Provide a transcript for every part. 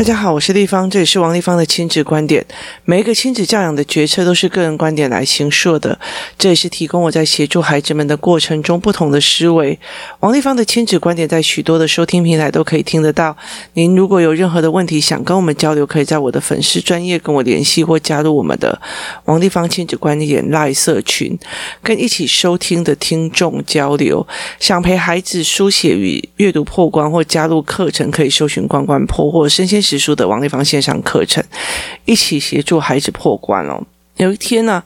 大家好，我是丽芳，这里是王丽芳的亲子观点。每一个亲子教养的决策都是个人观点来形塑的，这也是提供我在协助孩子们的过程中不同的思维。王丽芳的亲子观点在许多的收听平台都可以听得到。您如果有任何的问题想跟我们交流，可以在我的粉丝专业跟我联系，或加入我们的王丽芳亲子观点赖社群，跟一起收听的听众交流。想陪孩子书写与阅读破关，或加入课程，可以搜寻关关破或身先。直书的王丽芳线上课程，一起协助孩子破关哦。有一天呢，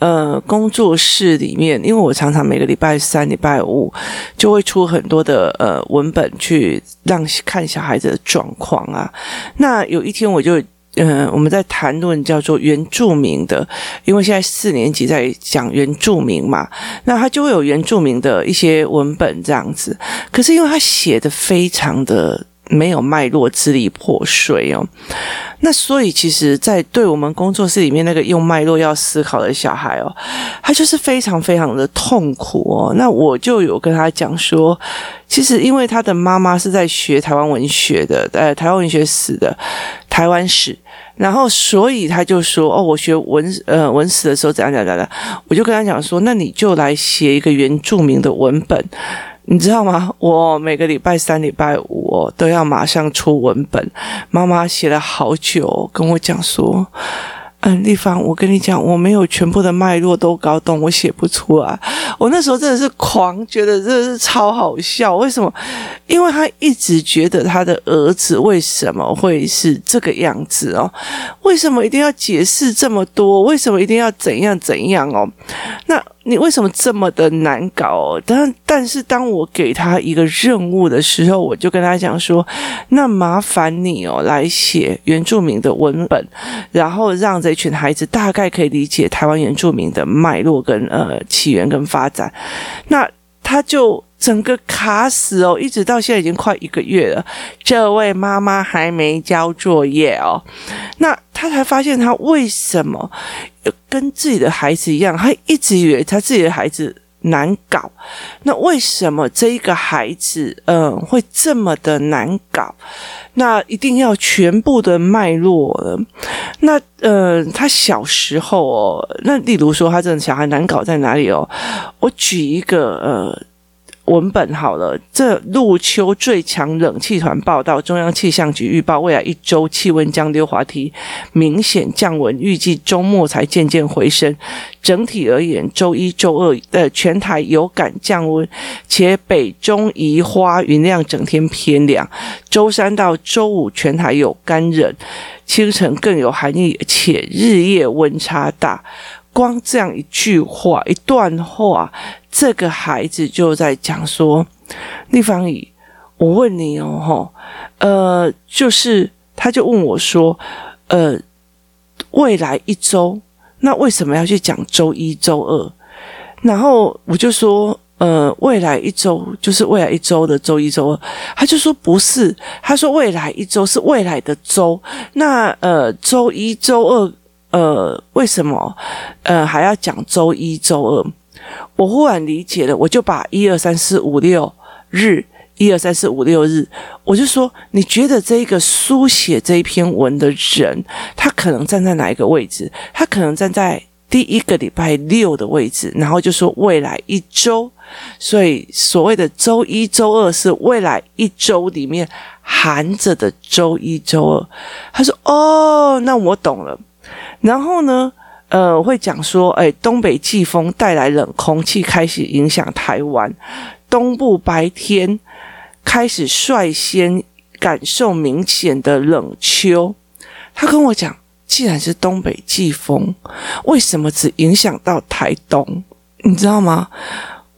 呃，工作室里面，因为我常常每个礼拜三、礼拜五就会出很多的呃文本去让看小孩子的状况啊。那有一天我就，嗯，我们在谈论叫做原住民的，因为现在四年级在讲原住民嘛，那他就会有原住民的一些文本这样子。可是因为他写的非常的。没有脉络，支离破碎哦。那所以，其实，在对我们工作室里面那个用脉络要思考的小孩哦，他就是非常非常的痛苦哦。那我就有跟他讲说，其实因为他的妈妈是在学台湾文学的，呃，台湾文学史的台湾史，然后所以他就说，哦，我学文呃文史的时候怎样怎样怎样，我就跟他讲说，那你就来写一个原住民的文本。你知道吗？我每个礼拜三、礼拜五哦，都要马上出文本。妈妈写了好久，跟我讲说。嗯，丽芳，我跟你讲，我没有全部的脉络都搞懂，我写不出来。我那时候真的是狂，觉得真的是超好笑。为什么？因为他一直觉得他的儿子为什么会是这个样子哦？为什么一定要解释这么多？为什么一定要怎样怎样哦？那你为什么这么的难搞？但但是当我给他一个任务的时候，我就跟他讲说：那麻烦你哦，来写原住民的文本，然后让这。群孩子大概可以理解台湾原住民的脉络跟呃起源跟发展，那他就整个卡死哦，一直到现在已经快一个月了，这位妈妈还没交作业哦，那他才发现他为什么跟自己的孩子一样，他一直以为他自己的孩子。难搞，那为什么这一个孩子，嗯、会这么的难搞？那一定要全部的脉络。那呃，他小时候哦，那例如说他这个小孩难搞在哪里哦？我举一个呃。文本好了，这入秋最强冷气团报道，中央气象局预报未来一周气温将溜滑梯明显降温，预计周末才渐渐回升。整体而言，周一、周二的全台有感降温，且北中宜花云量整天偏凉。周三到周五全台有干冷，清晨更有寒意，且日夜温差大。光这样一句话，一段话。这个孩子就在讲说：“丽芳姨，我问你哦，吼，呃，就是他就问我说，呃，未来一周，那为什么要去讲周一、周二？然后我就说，呃，未来一周就是未来一周的周一、周二。他就说不是，他说未来一周是未来的周。那呃，周一、周二，呃，为什么呃还要讲周一、周二？”我忽然理解了，我就把一二三四五六日，一二三四五六日，我就说，你觉得这个书写这一篇文的人，他可能站在哪一个位置？他可能站在第一个礼拜六的位置，然后就说未来一周，所以所谓的周一周二是未来一周里面含着的周一周二。他说：“哦，那我懂了。”然后呢？呃，会讲说，哎，东北季风带来冷空气，开始影响台湾东部，白天开始率先感受明显的冷秋。他跟我讲，既然是东北季风，为什么只影响到台东？你知道吗？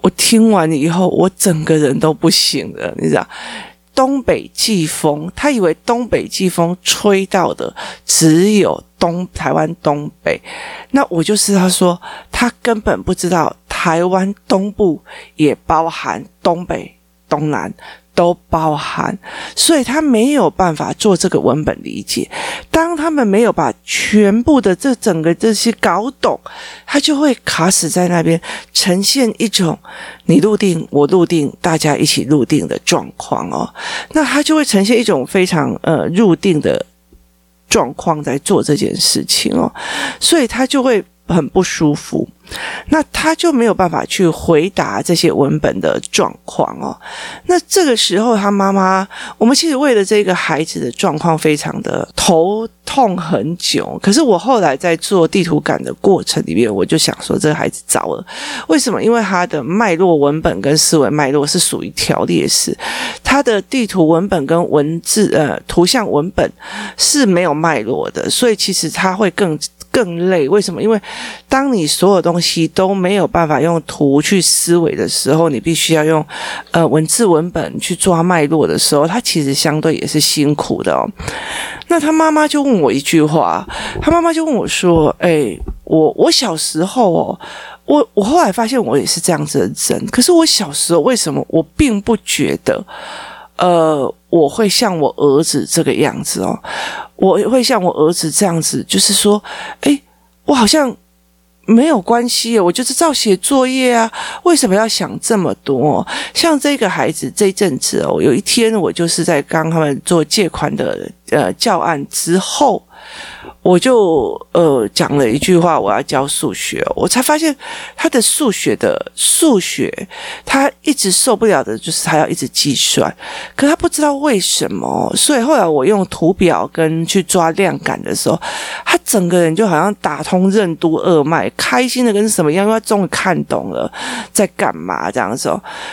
我听完以后，我整个人都不行了，你知道。东北季风，他以为东北季风吹到的只有东台湾东北，那我就是他说，他根本不知道台湾东部也包含东北、东南。都包含，所以他没有办法做这个文本理解。当他们没有把全部的这整个这些搞懂，他就会卡死在那边，呈现一种你入定我入定，大家一起入定的状况哦。那他就会呈现一种非常呃入定的状况在做这件事情哦，所以他就会很不舒服。那他就没有办法去回答这些文本的状况哦。那这个时候，他妈妈，我们其实为了这个孩子的状况非常的头痛很久。可是我后来在做地图感的过程里面，我就想说，这个孩子糟了。为什么？因为他的脉络文本跟思维脉络是属于条列式，他的地图文本跟文字呃图像文本是没有脉络的，所以其实他会更。更累，为什么？因为当你所有东西都没有办法用图去思维的时候，你必须要用呃文字文本去抓脉络的时候，他其实相对也是辛苦的哦。那他妈妈就问我一句话，他妈妈就问我说：“哎，我我小时候哦，我我后来发现我也是这样子的人，可是我小时候为什么我并不觉得？”呃，我会像我儿子这个样子哦，我会像我儿子这样子，就是说，哎，我好像没有关系，我就是照写作业啊，为什么要想这么多？像这个孩子这阵子哦，有一天我就是在刚他们做借款的呃教案之后。我就呃讲了一句话，我要教数学，我才发现他的数学的数学，他一直受不了的就是他要一直计算，可他不知道为什么，所以后来我用图表跟去抓量感的时候，他整个人就好像打通任督二脉，开心的跟什么样，因为他终于看懂了在干嘛这样子。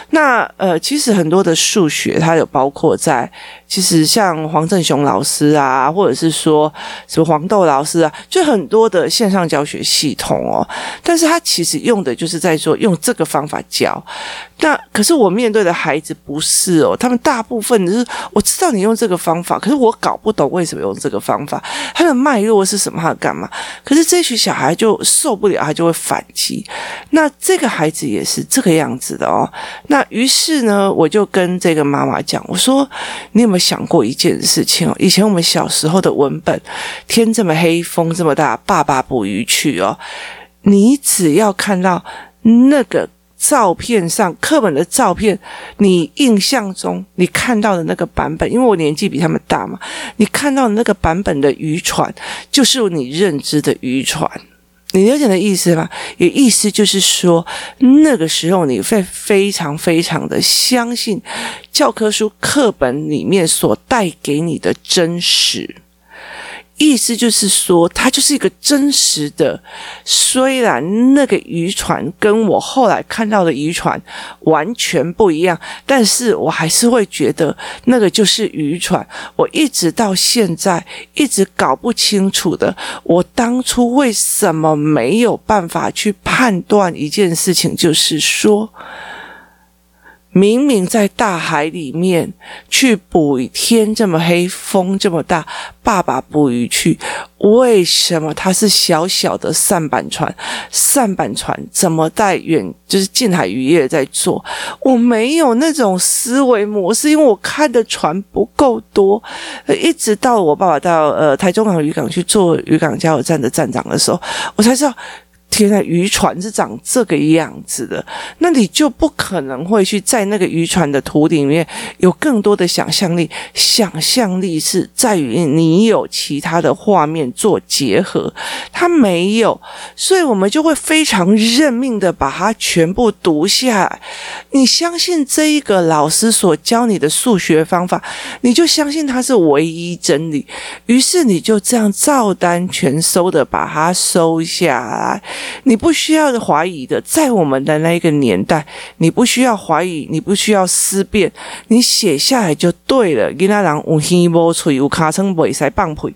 那呃，其实很多的数学，它有包括在。其实像黄正雄老师啊，或者是说什么黄豆老师啊，就很多的线上教学系统哦，但是他其实用的就是在说用这个方法教。那可是我面对的孩子不是哦，他们大部分就是我知道你用这个方法，可是我搞不懂为什么用这个方法，他的脉络是什么，他干嘛？可是这群小孩就受不了，他就会反击。那这个孩子也是这个样子的哦。那于是呢，我就跟这个妈妈讲，我说你有没有？想过一件事情哦，以前我们小时候的文本，天这么黑，风这么大，爸爸捕鱼去哦。你只要看到那个照片上课本的照片，你印象中你看到的那个版本，因为我年纪比他们大嘛，你看到的那个版本的渔船，就是你认知的渔船。你了解的意思吗？也意思就是说，那个时候你会非常非常的相信教科书课本里面所带给你的真实。意思就是说，它就是一个真实的。虽然那个渔船跟我后来看到的渔船完全不一样，但是我还是会觉得那个就是渔船。我一直到现在一直搞不清楚的，我当初为什么没有办法去判断一件事情，就是说。明明在大海里面去捕鱼，天这么黑，风这么大，爸爸捕鱼去，为什么他是小小的舢板船？舢板船怎么带远？就是近海渔业在做，我没有那种思维模式，因为我看的船不够多。一直到我爸爸到呃台中港渔港去做渔港加油站的站长的时候，我才知道。天呐，渔船是长这个样子的，那你就不可能会去在那个渔船的图里面有更多的想象力。想象力是在于你有其他的画面做结合，他没有，所以我们就会非常认命的把它全部读下来。你相信这一个老师所教你的数学方法，你就相信它是唯一真理，于是你就这样照单全收的把它收下来。你不需要怀疑的，在我们的那个年代，你不需要怀疑，你不需要思辨，你写下来就对了。囡仔人有耳无喙，有尻川袂使放屁。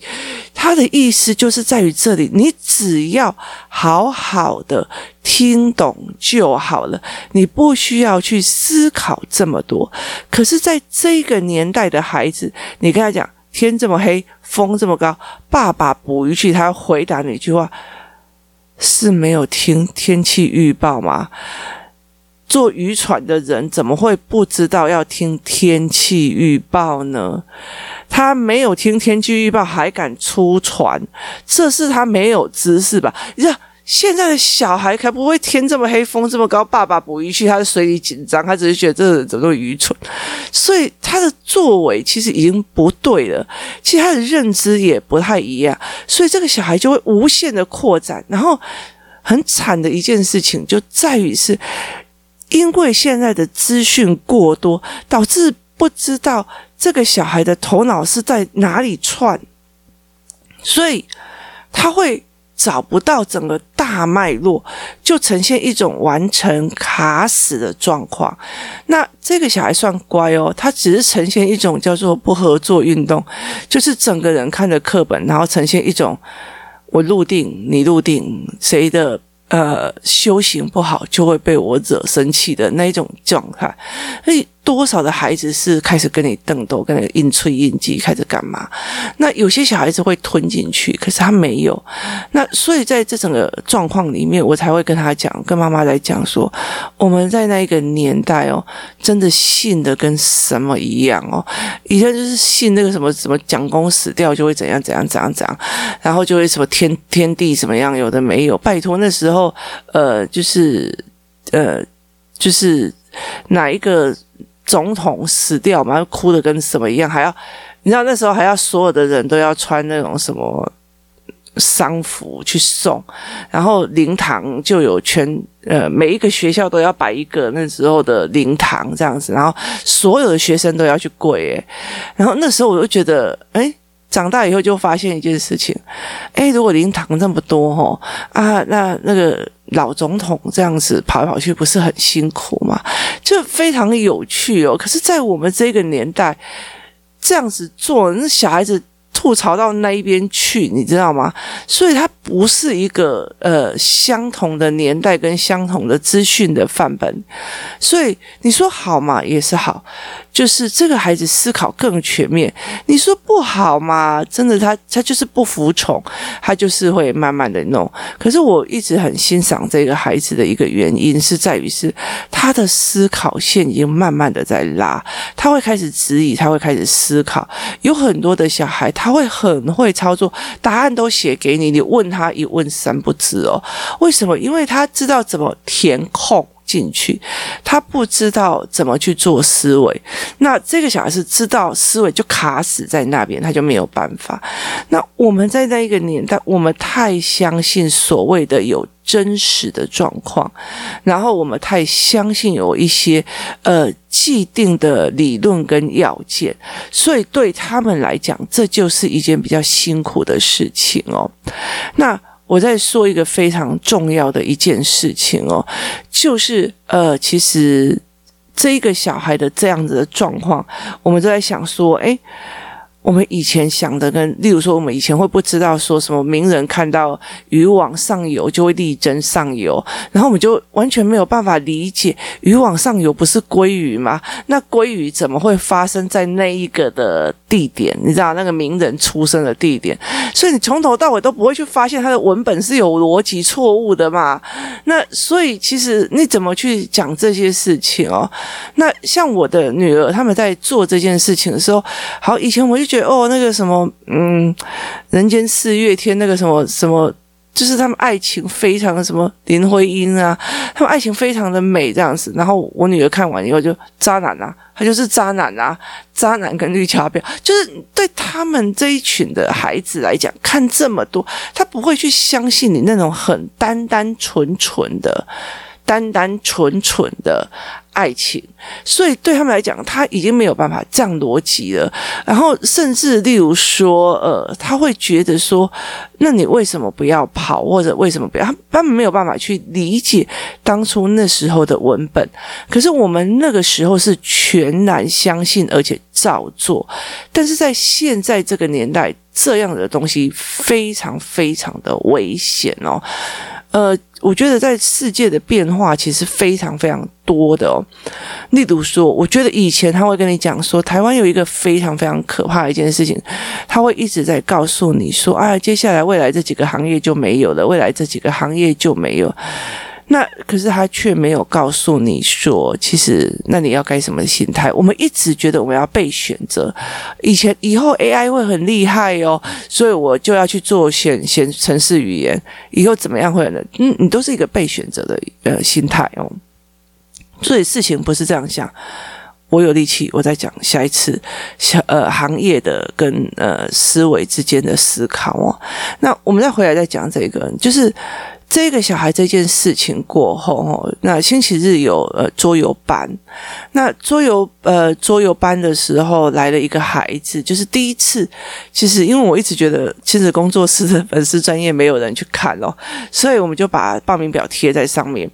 他的意思就是在于这里，你只要好好的听懂就好了，你不需要去思考这么多。可是，在这个年代的孩子，你跟他讲天这么黑，风这么高，爸爸捕鱼去，他要回答你一句话。是没有听天气预报吗？坐渔船的人怎么会不知道要听天气预报呢？他没有听天气预报还敢出船，这是他没有知识吧？呀，现在的小孩才不会天这么黑，风这么高，爸爸捕鱼去，他的水里紧张，他只是觉得这人怎么那么愚蠢，所以他的作为其实已经不对了，其实他的认知也不太一样，所以这个小孩就会无限的扩展，然后很惨的一件事情就在于是，因为现在的资讯过多，导致不知道这个小孩的头脑是在哪里串，所以他会。找不到整个大脉络，就呈现一种完成卡死的状况。那这个小孩算乖哦，他只是呈现一种叫做不合作运动，就是整个人看着课本，然后呈现一种我入定，你入定，谁的呃修行不好就会被我惹生气的那种状态。所以。多少的孩子是开始跟你瞪斗，跟你硬吹硬挤，开始干嘛？那有些小孩子会吞进去，可是他没有。那所以在这整个状况里面，我才会跟他讲，跟妈妈来讲说，我们在那一个年代哦，真的信的跟什么一样哦。以前就是信那个什么什么蒋公死掉就会怎样怎样怎样怎样，然后就会什么天天地什么样，有的没有。拜托那时候，呃，就是呃，就是哪一个。总统死掉嘛，哭的跟什么一样，还要你知道那时候还要所有的人都要穿那种什么丧服去送，然后灵堂就有全呃每一个学校都要摆一个那时候的灵堂这样子，然后所有的学生都要去跪，然后那时候我就觉得诶长大以后就发现一件事情，诶，如果灵堂这么多吼啊，那那个老总统这样子跑来跑去不是很辛苦吗？就非常有趣哦。可是，在我们这个年代，这样子做，那小孩子。吐槽到那一边去，你知道吗？所以它不是一个呃相同的年代跟相同的资讯的范本，所以你说好嘛，也是好，就是这个孩子思考更全面。你说不好嘛，真的他他就是不服从，他就是会慢慢的弄。可是我一直很欣赏这个孩子的一个原因是在于是他的思考线已经慢慢的在拉，他会开始质疑，他会开始思考。有很多的小孩他。会很会操作，答案都写给你，你问他一问三不知哦。为什么？因为他知道怎么填空进去，他不知道怎么去做思维。那这个小孩是知道思维就卡死在那边，他就没有办法。那我们在那一个年代，我们太相信所谓的有。真实的状况，然后我们太相信有一些呃既定的理论跟要件，所以对他们来讲，这就是一件比较辛苦的事情哦。那我在说一个非常重要的一件事情哦，就是呃，其实这一个小孩的这样子的状况，我们都在想说，诶。我们以前想的跟，例如说，我们以前会不知道说什么名人看到鱼往上游就会力争上游，然后我们就完全没有办法理解鱼往上游不是鲑鱼吗？那鲑鱼怎么会发生在那一个的地点？你知道那个名人出生的地点，所以你从头到尾都不会去发现他的文本是有逻辑错误的嘛？那所以其实你怎么去讲这些事情哦？那像我的女儿他们在做这件事情的时候，好，以前我就。哦，那个什么，嗯，人间四月天那个什么什么，就是他们爱情非常的什么林徽因啊，他们爱情非常的美这样子。然后我女儿看完以后就渣男啊，他就是渣男啊，渣男跟绿茶婊，就是对他们这一群的孩子来讲，看这么多，他不会去相信你那种很单单纯纯的。单单纯纯的爱情，所以对他们来讲，他已经没有办法这样逻辑了。然后，甚至例如说，呃，他会觉得说，那你为什么不要跑，或者为什么不要？他们没有办法去理解当初那时候的文本。可是我们那个时候是全然相信，而且照做。但是在现在这个年代，这样的东西非常非常的危险哦。呃。我觉得在世界的变化其实非常非常多的哦。例如说，我觉得以前他会跟你讲说，台湾有一个非常非常可怕的一件事情，他会一直在告诉你说，啊，接下来未来这几个行业就没有了，未来这几个行业就没有。那可是他却没有告诉你说，其实那你要该什么心态？我们一直觉得我们要被选择，以前以后 AI 会很厉害哦，所以我就要去做选选城市语言，以后怎么样会呢？嗯，你都是一个被选择的呃心态哦。所以事情不是这样想。我有力气，我再讲下一次小呃行业的跟呃思维之间的思考哦。那我们再回来再讲这个，就是。这个小孩这件事情过后，哦，那星期日有呃桌游班，那桌游呃桌游班的时候来了一个孩子，就是第一次。其实因为我一直觉得亲子工作室的粉丝专业没有人去看哦，所以我们就把报名表贴在上面。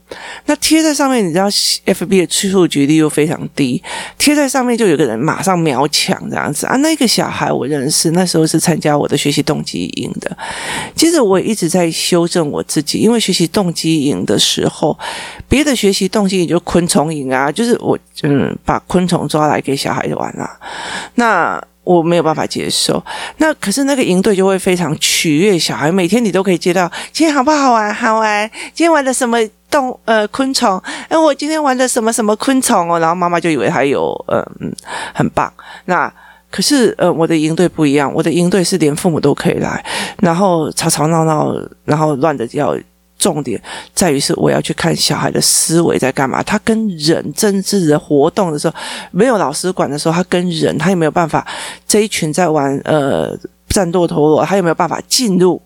那贴在上面，你知道 FB 的触及率又非常低，贴在上面就有个人马上秒抢这样子啊。那个小孩我认识，那时候是参加我的学习动机营的。接着我也一直在修正我自己。因为学习动机营的时候，别的学习动机营就昆虫营啊，就是我嗯把昆虫抓来给小孩玩啊，那我没有办法接受。那可是那个营队就会非常取悦小孩，每天你都可以接到今天好不好玩？好玩。今天玩的什么动呃昆虫？哎，我今天玩的什么什么昆虫哦？然后妈妈就以为还有呃嗯很棒。那可是，呃，我的营队不一样，我的营队是连父母都可以来，然后吵吵闹闹，然后乱的要。重点在于是我要去看小孩的思维在干嘛。他跟人真正的活动的时候，没有老师管的时候，他跟人，他有没有办法？这一群在玩呃战斗陀螺，他有没有办法进入？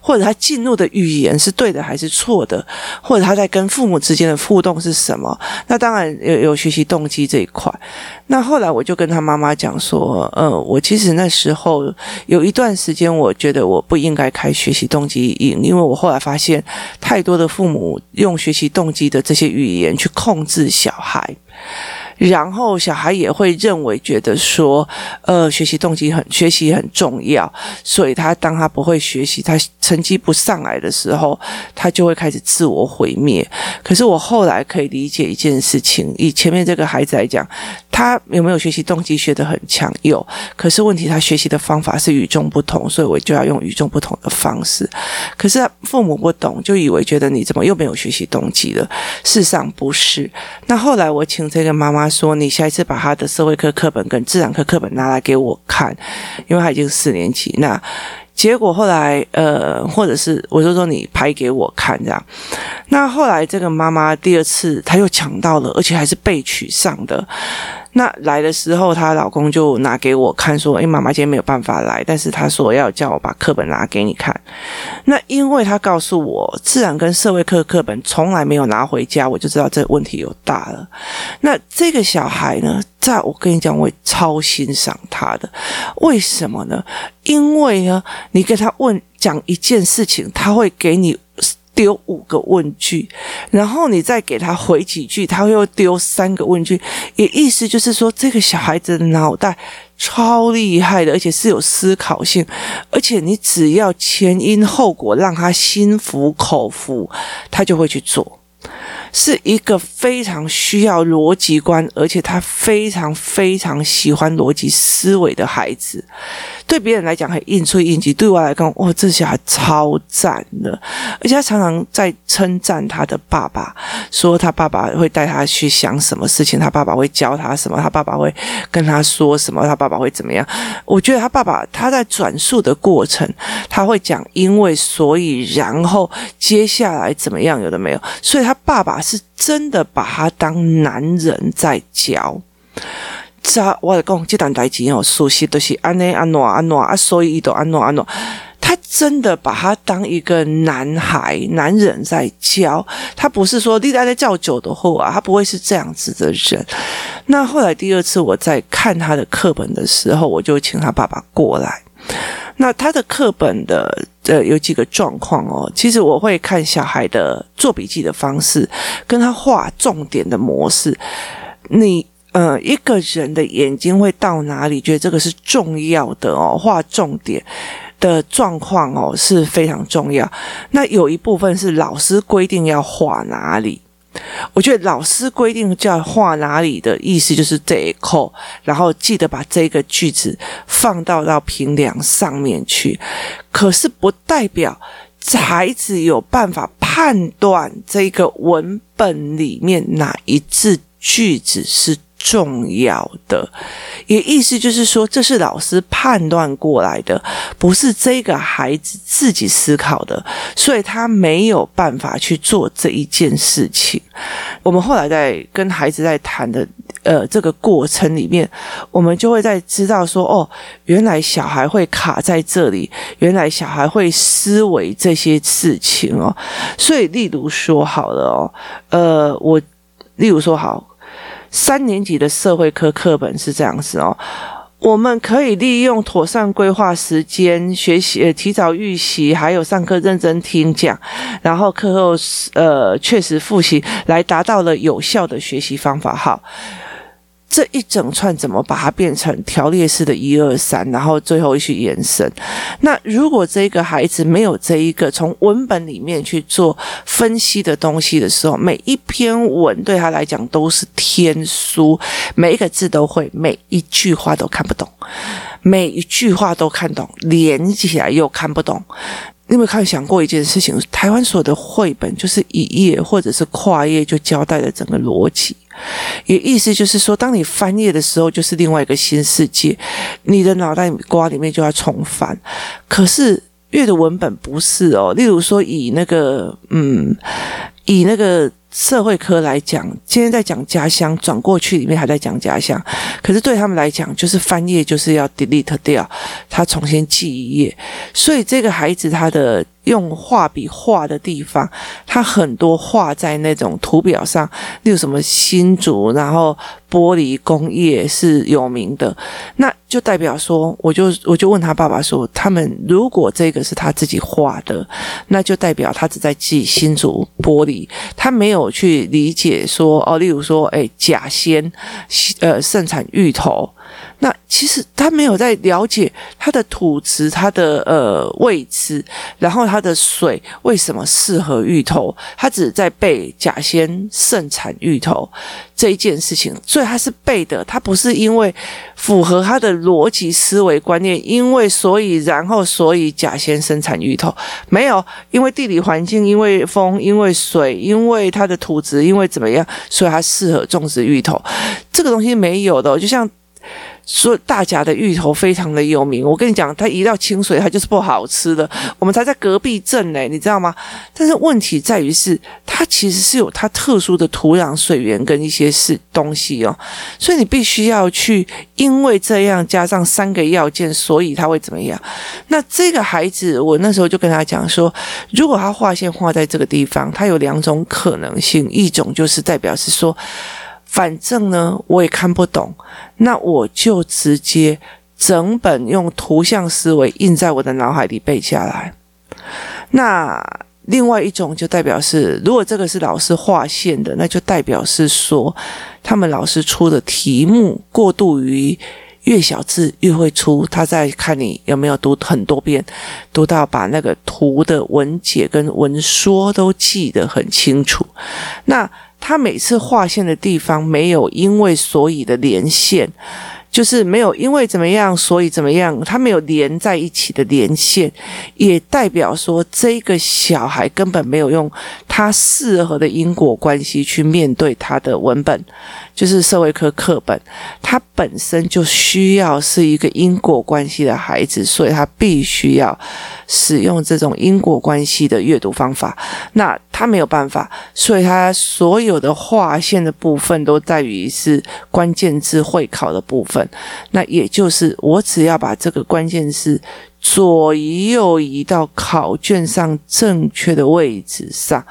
或者他进入的语言是对的还是错的？或者他在跟父母之间的互动是什么？那当然有有学习动机这一块。那后来我就跟他妈妈讲说，呃，我其实那时候有一段时间，我觉得我不应该开学习动机营，因为我后来发现太多的父母用学习动机的这些语言去控制小孩。然后小孩也会认为觉得说，呃，学习动机很学习很重要，所以他当他不会学习，他成绩不上来的时候，他就会开始自我毁灭。可是我后来可以理解一件事情，以前面这个孩子来讲，他有没有学习动机学得很强？有，可是问题他学习的方法是与众不同，所以我就要用与众不同的方式。可是父母不懂，就以为觉得你怎么又没有学习动机了？事实上不是。那后来我请这个妈妈。说你下一次把他的社会课课本跟自然课课本拿来给我看，因为他已经四年级。那结果后来，呃，或者是我就说你拍给我看这样。那后来这个妈妈第二次她又抢到了，而且还是被取上的。那来的时候，她老公就拿给我看，说：“诶，妈妈今天没有办法来，但是她说要叫我把课本拿给你看。”那因为她告诉我，自然跟社会课课本从来没有拿回家，我就知道这问题有大了。那这个小孩呢，在我跟你讲，我超欣赏他的，为什么呢？因为呢，你跟他问讲一件事情，他会给你。丢五个问句，然后你再给他回几句，他又丢三个问句，也意思就是说，这个小孩子的脑袋超厉害的，而且是有思考性，而且你只要前因后果让他心服口服，他就会去做。是一个非常需要逻辑观，而且他非常非常喜欢逻辑思维的孩子。对别人来讲很应出应急，对我来讲，哇，这小孩超赞的！而且他常常在称赞他的爸爸，说他爸爸会带他去想什么事情，他爸爸会教他什么，他爸爸会跟他说什么，他爸爸会怎么样。我觉得他爸爸他在转述的过程，他会讲因为所以然后接下来怎么样，有的没有，所以他爸爸是真的把他当男人在教。这我讲，这段代志哦，熟悉都是安内安诺安诺啊，所以都安诺安诺。他真的把他当一个男孩、男人在教，他不是说你在那叫酒的后啊，他不会是这样子的人。那后来第二次我在看他的课本的时候，我就请他爸爸过来。那他的课本的呃有几个状况哦，其实我会看小孩的做笔记的方式，跟他画重点的模式，你。呃，一个人的眼睛会到哪里？觉得这个是重要的哦，画重点的状况哦是非常重要。那有一部分是老师规定要画哪里？我觉得老师规定叫画哪里的意思就是这一扣，然后记得把这个句子放到到平梁上面去。可是不代表孩子有办法。判断这个文本里面哪一字句子是重要的，也意思就是说，这是老师判断过来的，不是这个孩子自己思考的，所以他没有办法去做这一件事情。我们后来在跟孩子在谈的，呃，这个过程里面，我们就会在知道说，哦，原来小孩会卡在这里，原来小孩会思维这些事情哦。所以，例如说好了哦，呃，我例如说好。三年级的社会科课本是这样子哦，我们可以利用妥善规划时间、学习呃提早预习，还有上课认真听讲，然后课后呃确实复习，来达到了有效的学习方法。好。这一整串怎么把它变成条列式的一二三，然后最后去延伸？那如果这个孩子没有这一个从文本里面去做分析的东西的时候，每一篇文对他来讲都是天书，每一个字都会，每一句话都看不懂，每一句话都看懂，连起来又看不懂。你有没有看想过一件事情？台湾所有的绘本就是一页或者是跨页就交代了整个逻辑。也意思就是说，当你翻页的时候，就是另外一个新世界，你的脑袋瓜里面就要重翻。可是阅读文本不是哦，例如说以那个嗯，以那个。社会科来讲，今天在讲家乡，转过去里面还在讲家乡，可是对他们来讲，就是翻页就是要 delete 掉，他重新记一页，所以这个孩子他的。用画笔画的地方，他很多画在那种图表上，例如什么新竹，然后玻璃工业是有名的，那就代表说，我就我就问他爸爸说，他们如果这个是他自己画的，那就代表他只在记新竹玻璃，他没有去理解说，哦，例如说，哎，甲仙，呃，盛产芋头。那其实他没有在了解它的土质、它的呃位置，然后它的水为什么适合芋头，他只在背甲仙盛产芋头这一件事情，所以他是背的，他不是因为符合他的逻辑思维观念，因为所以然后所以甲仙生产芋头，没有，因为地理环境，因为风，因为水，因为它的土质，因为怎么样，所以它适合种植芋头，这个东西没有的，就像。说大甲的芋头非常的有名，我跟你讲，它一到清水，它就是不好吃的。我们才在隔壁镇呢，你知道吗？但是问题在于是，它其实是有它特殊的土壤、水源跟一些是东西哦，所以你必须要去，因为这样加上三个要件，所以它会怎么样？那这个孩子，我那时候就跟他讲说，如果他画线画在这个地方，它有两种可能性，一种就是代表是说。反正呢，我也看不懂，那我就直接整本用图像思维印在我的脑海里背下来。那另外一种就代表是，如果这个是老师划线的，那就代表是说，他们老师出的题目过度于越小字越会出，他在看你有没有读很多遍，读到把那个图的文解跟文说都记得很清楚。那他每次划线的地方没有因为所以的连线，就是没有因为怎么样所以怎么样，他没有连在一起的连线，也代表说这个小孩根本没有用他适合的因果关系去面对他的文本。就是社会科课本，他本身就需要是一个因果关系的孩子，所以他必须要使用这种因果关系的阅读方法。那他没有办法，所以他所有的划线的部分都在于是关键字会考的部分。那也就是我只要把这个关键字左移右移到考卷上正确的位置上。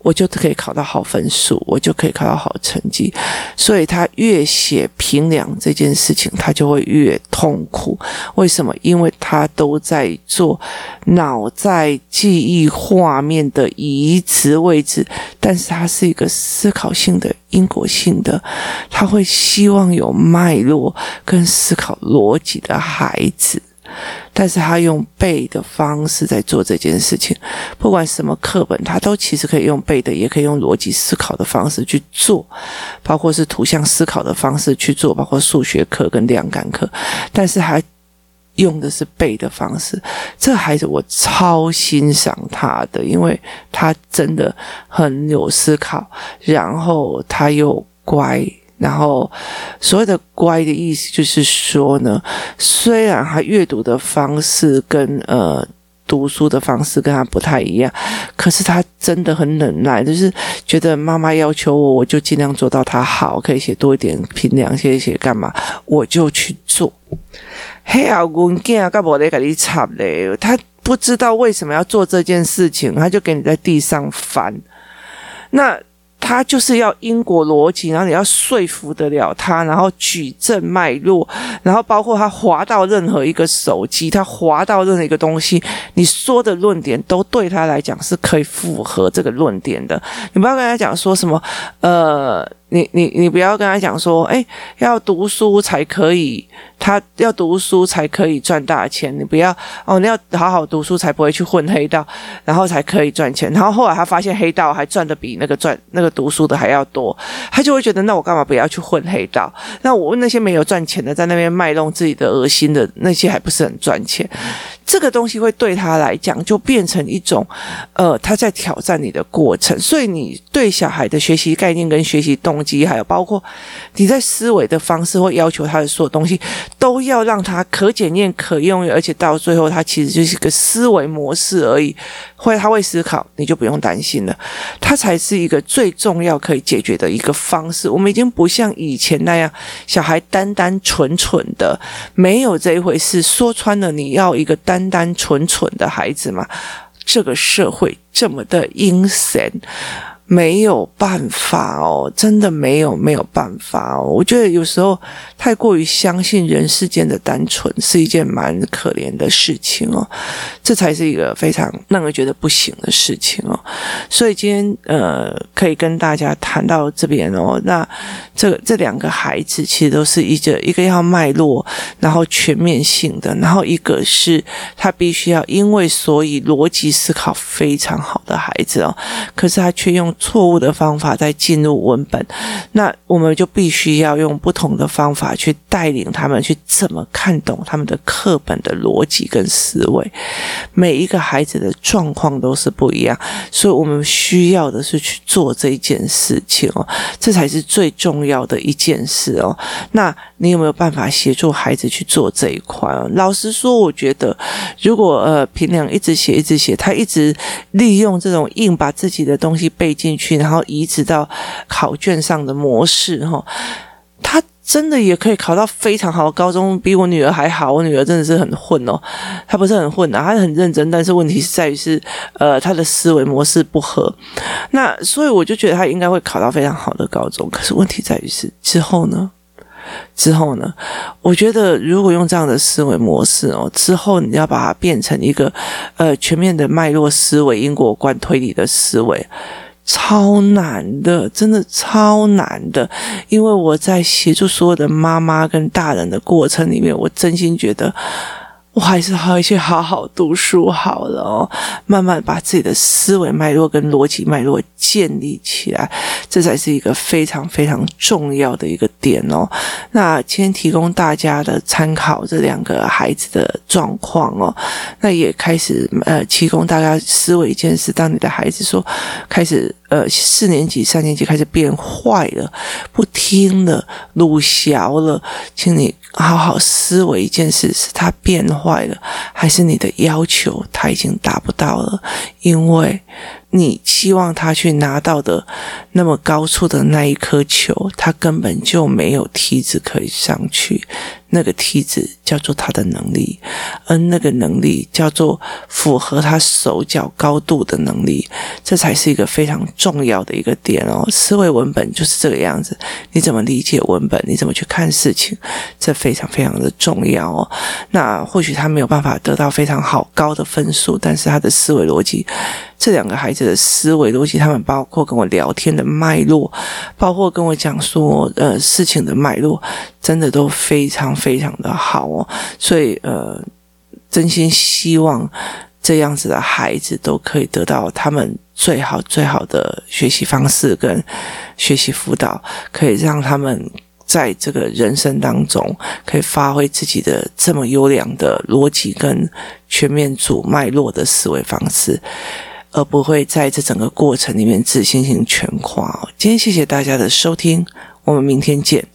我就可以考到好分数，我就可以考到好成绩。所以他越写平凉这件事情，他就会越痛苦。为什么？因为他都在做脑在记忆画面的移植位置，但是他是一个思考性的、因果性的，他会希望有脉络跟思考逻辑的孩子。但是他用背的方式在做这件事情，不管什么课本，他都其实可以用背的，也可以用逻辑思考的方式去做，包括是图像思考的方式去做，包括数学课跟量感课。但是还用的是背的方式。这孩子我超欣赏他的，因为他真的很有思考，然后他又乖。然后，所谓的乖的意思就是说呢，虽然他阅读的方式跟呃读书的方式跟他不太一样，可是他真的很忍耐，就是觉得妈妈要求我，我就尽量做到他好，可以写多一点评量，写一写干嘛，我就去做。嘿啊，文件啊，干嘛得给你插嘞？他不知道为什么要做这件事情，他就给你在地上翻。那。他就是要因果逻辑，然后你要说服得了他，然后举证脉络，然后包括他滑到任何一个手机，他滑到任何一个东西，你说的论点都对他来讲是可以符合这个论点的。你不要跟他讲说什么，呃。你你你不要跟他讲说，哎，要读书才可以，他要读书才可以赚大钱。你不要哦，你要好好读书才不会去混黑道，然后才可以赚钱。然后后来他发现黑道还赚的比那个赚那个读书的还要多，他就会觉得，那我干嘛不要去混黑道？那我问那些没有赚钱的，在那边卖弄自己的恶心的那些，还不是很赚钱？这个东西会对他来讲就变成一种，呃，他在挑战你的过程。所以你对小孩的学习概念跟学习动机，还有包括你在思维的方式，会要求他的所有东西，都要让他可检验、可用，而且到最后，他其实就是一个思维模式而已。会他会思考，你就不用担心了。他才是一个最重要可以解决的一个方式。我们已经不像以前那样，小孩单单纯纯的，没有这一回事。说穿了，你要一个单。单单纯纯的孩子嘛，这个社会这么的阴险。没有办法哦，真的没有没有办法哦。我觉得有时候太过于相信人世间的单纯是一件蛮可怜的事情哦，这才是一个非常让人觉得不行的事情哦。所以今天呃，可以跟大家谈到这边哦。那这这两个孩子其实都是一个一个要脉络，然后全面性的，然后一个是他必须要因为所以逻辑思考非常好的孩子哦，可是他却用。错误的方法再进入文本，那我们就必须要用不同的方法去带领他们去怎么看懂他们的课本的逻辑跟思维。每一个孩子的状况都是不一样，所以我们需要的是去做这一件事情哦，这才是最重要的一件事哦。那你有没有办法协助孩子去做这一块？老实说，我觉得如果呃平良一直写一直写，他一直利用这种硬把自己的东西背进。进去，然后移植到考卷上的模式，哈，他真的也可以考到非常好的高中，比我女儿还好。我女儿真的是很混哦，她不是很混的，她很认真，但是问题是在于是，呃，她的思维模式不合。那所以我就觉得她应该会考到非常好的高中，可是问题在于是之后呢？之后呢？我觉得如果用这样的思维模式哦，之后你要把它变成一个呃全面的脉络思维、因果观推理的思维。超难的，真的超难的，因为我在协助所有的妈妈跟大人的过程里面，我真心觉得。我还是好去好好读书好了哦，慢慢把自己的思维脉络跟逻辑脉络建立起来，这才是一个非常非常重要的一个点哦。那今天提供大家的参考，这两个孩子的状况哦，那也开始呃提供大家思维一件事：当你的孩子说开始呃四年级、三年级开始变坏了，不听了，鲁小了，请你。好好思维一件事，是他变坏了，还是你的要求他已经达不到了？因为。你希望他去拿到的那么高处的那一颗球，他根本就没有梯子可以上去。那个梯子叫做他的能力，而那个能力叫做符合他手脚高度的能力。这才是一个非常重要的一个点哦。思维文本就是这个样子，你怎么理解文本？你怎么去看事情？这非常非常的重要哦。那或许他没有办法得到非常好高的分数，但是他的思维逻辑。这两个孩子的思维逻辑，他们包括跟我聊天的脉络，包括跟我讲说呃事情的脉络，真的都非常非常的好哦。所以呃，真心希望这样子的孩子都可以得到他们最好最好的学习方式跟学习辅导，可以让他们。在这个人生当中可以发挥自己的这么优良的逻辑跟全面组脉络的思维方式，而不会在这整个过程里面自信心全垮。今天谢谢大家的收听，我们明天见。